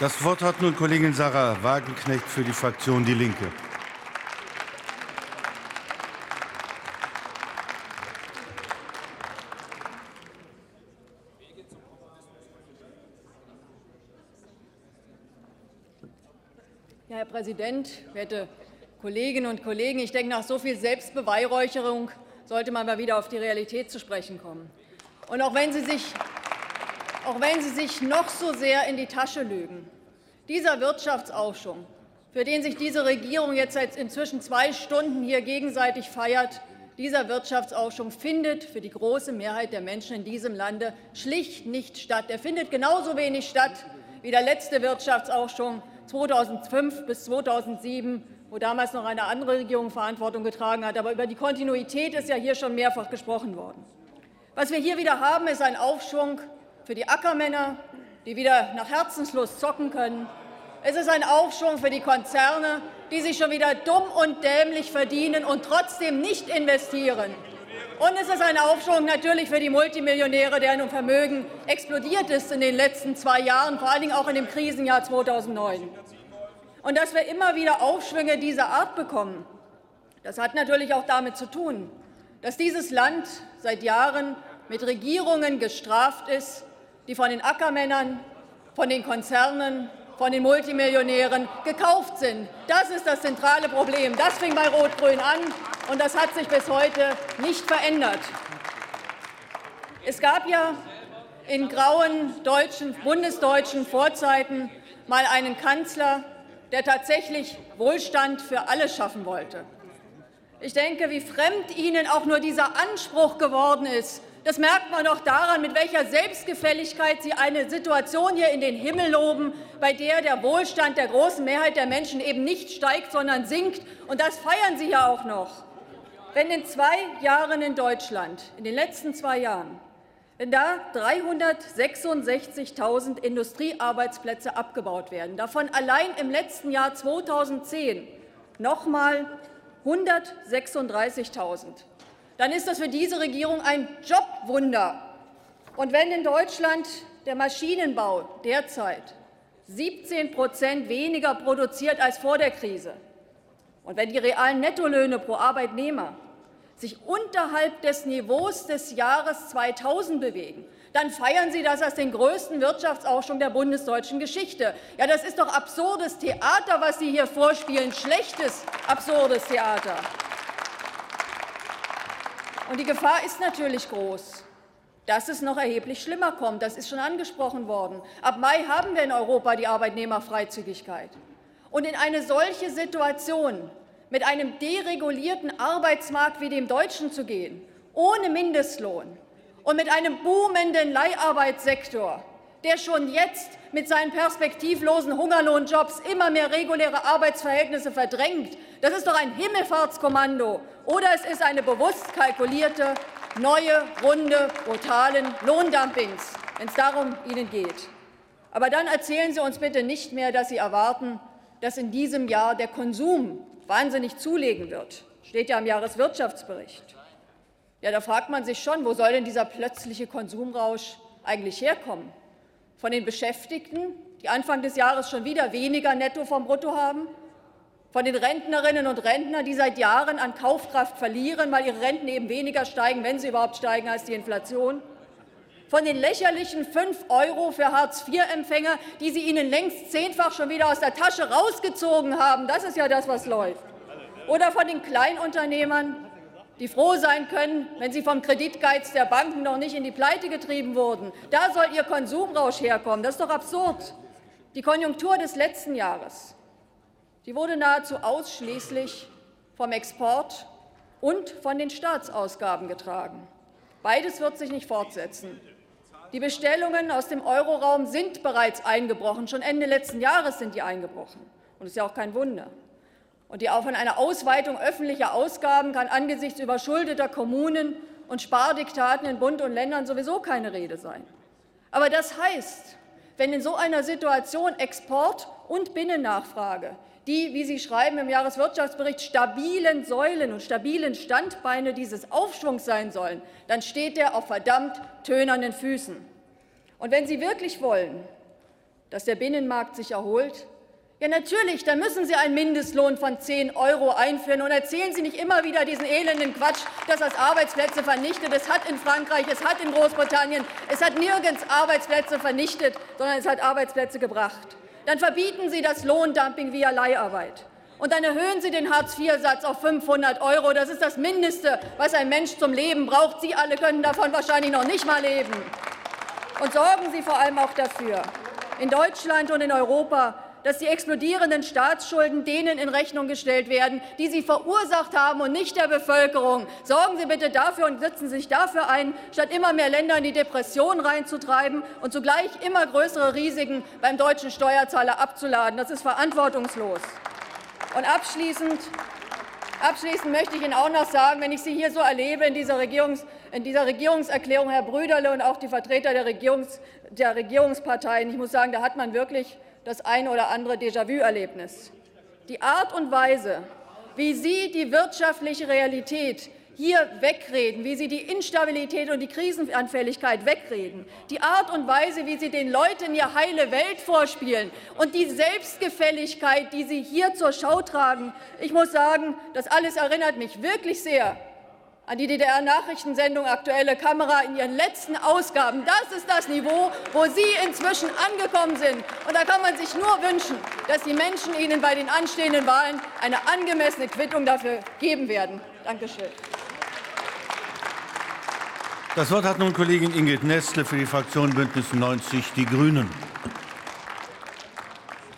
Das Wort hat nun Kollegin Sarah Wagenknecht für die Fraktion Die Linke. Ja, Herr Präsident, werte Kolleginnen und Kollegen! Ich denke, nach so viel Selbstbeweihräucherung sollte man mal wieder auf die Realität zu sprechen kommen. Und auch wenn Sie sich, auch wenn Sie sich noch so sehr in die Tasche lügen, dieser Wirtschaftsaufschwung, für den sich diese Regierung jetzt seit inzwischen zwei Stunden hier gegenseitig feiert, dieser Wirtschaftsaufschwung findet für die große Mehrheit der Menschen in diesem Lande schlicht nicht statt. Er findet genauso wenig statt wie der letzte Wirtschaftsaufschwung 2005 bis 2007, wo damals noch eine andere Regierung Verantwortung getragen hat. Aber über die Kontinuität ist ja hier schon mehrfach gesprochen worden. Was wir hier wieder haben, ist ein Aufschwung für die Ackermänner, die wieder nach Herzenslust zocken können. Es ist ein Aufschwung für die Konzerne, die sich schon wieder dumm und dämlich verdienen und trotzdem nicht investieren. Und es ist ein Aufschwung natürlich für die Multimillionäre, deren Vermögen explodiert ist in den letzten zwei Jahren, vor allen Dingen auch in dem Krisenjahr 2009. Und dass wir immer wieder Aufschwünge dieser Art bekommen, das hat natürlich auch damit zu tun, dass dieses Land seit Jahren mit Regierungen gestraft ist, die von den Ackermännern, von den Konzernen, von den Multimillionären gekauft sind. Das ist das zentrale Problem. Das fing bei Rot-Grün an, und das hat sich bis heute nicht verändert. Es gab ja in grauen deutschen, bundesdeutschen Vorzeiten mal einen Kanzler, der tatsächlich Wohlstand für alle schaffen wollte. Ich denke, wie fremd Ihnen auch nur dieser Anspruch geworden ist, das merkt man doch daran, mit welcher Selbstgefälligkeit Sie eine Situation hier in den Himmel loben, bei der der Wohlstand der großen Mehrheit der Menschen eben nicht steigt, sondern sinkt. Und das feiern Sie ja auch noch. Wenn in zwei Jahren in Deutschland, in den letzten zwei Jahren, wenn da 366.000 Industriearbeitsplätze abgebaut werden, davon allein im letzten Jahr 2010 noch mal 136.000, dann ist das für diese Regierung ein Jobwunder. Und wenn in Deutschland der Maschinenbau derzeit 17 Prozent weniger produziert als vor der Krise, und wenn die realen Nettolöhne pro Arbeitnehmer sich unterhalb des Niveaus des Jahres 2000 bewegen, dann feiern Sie das als den größten Wirtschaftsaufschwung der bundesdeutschen Geschichte. Ja, das ist doch absurdes Theater, was Sie hier vorspielen, schlechtes, absurdes Theater. Und die Gefahr ist natürlich groß, dass es noch erheblich schlimmer kommt. Das ist schon angesprochen worden. Ab Mai haben wir in Europa die Arbeitnehmerfreizügigkeit. Und in eine solche Situation mit einem deregulierten Arbeitsmarkt wie dem deutschen zu gehen, ohne Mindestlohn und mit einem boomenden Leiharbeitssektor, der schon jetzt mit seinen perspektivlosen Hungerlohnjobs immer mehr reguläre Arbeitsverhältnisse verdrängt. Das ist doch ein Himmelfahrtskommando. Oder es ist eine bewusst kalkulierte neue Runde brutalen Lohndumpings, wenn es darum Ihnen geht. Aber dann erzählen Sie uns bitte nicht mehr, dass Sie erwarten, dass in diesem Jahr der Konsum wahnsinnig zulegen wird. Steht ja im Jahreswirtschaftsbericht. Ja, da fragt man sich schon, wo soll denn dieser plötzliche Konsumrausch eigentlich herkommen? Von den Beschäftigten, die Anfang des Jahres schon wieder weniger netto vom Brutto haben? Von den Rentnerinnen und Rentnern, die seit Jahren an Kaufkraft verlieren, weil ihre Renten eben weniger steigen, wenn sie überhaupt steigen, als die Inflation? Von den lächerlichen 5 Euro für Hartz-IV-Empfänger, die Sie ihnen längst zehnfach schon wieder aus der Tasche rausgezogen haben. Das ist ja das, was läuft. Oder von den Kleinunternehmern, die froh sein können, wenn sie vom Kreditgeiz der Banken noch nicht in die Pleite getrieben wurden. Da soll ihr Konsumrausch herkommen. Das ist doch absurd. Die Konjunktur des letzten Jahres die wurde nahezu ausschließlich vom Export und von den Staatsausgaben getragen. Beides wird sich nicht fortsetzen. Die Bestellungen aus dem Euroraum sind bereits eingebrochen. Schon Ende letzten Jahres sind die eingebrochen. Und das ist ja auch kein Wunder. Und die von einer Ausweitung öffentlicher Ausgaben kann angesichts überschuldeter Kommunen und Spardiktaten in Bund und Ländern sowieso keine Rede sein. Aber das heißt, wenn in so einer Situation Export und Binnennachfrage, die, wie Sie schreiben im Jahreswirtschaftsbericht, stabilen Säulen und stabilen Standbeine dieses Aufschwungs sein sollen, dann steht er auf verdammt tönernen Füßen. Und wenn Sie wirklich wollen, dass der Binnenmarkt sich erholt? Ja, natürlich, dann müssen Sie einen Mindestlohn von 10 Euro einführen. Und erzählen Sie nicht immer wieder diesen elenden Quatsch, dass das Arbeitsplätze vernichtet. Es hat in Frankreich, es hat in Großbritannien, es hat nirgends Arbeitsplätze vernichtet, sondern es hat Arbeitsplätze gebracht. Dann verbieten Sie das Lohndumping via Leiharbeit. Und dann erhöhen Sie den Hartz-IV-Satz auf 500 Euro. Das ist das Mindeste, was ein Mensch zum Leben braucht. Sie alle können davon wahrscheinlich noch nicht mal leben. Und sorgen Sie vor allem auch dafür, in Deutschland und in Europa dass die explodierenden Staatsschulden denen in Rechnung gestellt werden, die sie verursacht haben und nicht der Bevölkerung. Sorgen Sie bitte dafür und setzen Sie sich dafür ein, statt immer mehr Länder in die Depression reinzutreiben und zugleich immer größere Risiken beim deutschen Steuerzahler abzuladen. Das ist verantwortungslos. Und abschließend Abschließend möchte ich Ihnen auch noch sagen, wenn ich Sie hier so erlebe in dieser, Regierungs in dieser Regierungserklärung, Herr Brüderle und auch die Vertreter der, Regierungs der Regierungsparteien, ich muss sagen, da hat man wirklich das eine oder andere Déjà-vu-Erlebnis. Die Art und Weise, wie Sie die wirtschaftliche Realität hier wegreden, wie Sie die Instabilität und die Krisenanfälligkeit wegreden, die Art und Weise, wie Sie den Leuten ihr heile Welt vorspielen und die Selbstgefälligkeit, die Sie hier zur Schau tragen, ich muss sagen, das alles erinnert mich wirklich sehr an die DDR-Nachrichtensendung Aktuelle Kamera in ihren letzten Ausgaben. Das ist das Niveau, wo Sie inzwischen angekommen sind. Und da kann man sich nur wünschen, dass die Menschen Ihnen bei den anstehenden Wahlen eine angemessene Quittung dafür geben werden. Dankeschön. Das Wort hat nun Kollegin Ingrid Nestle für die Fraktion Bündnis 90 Die Grünen.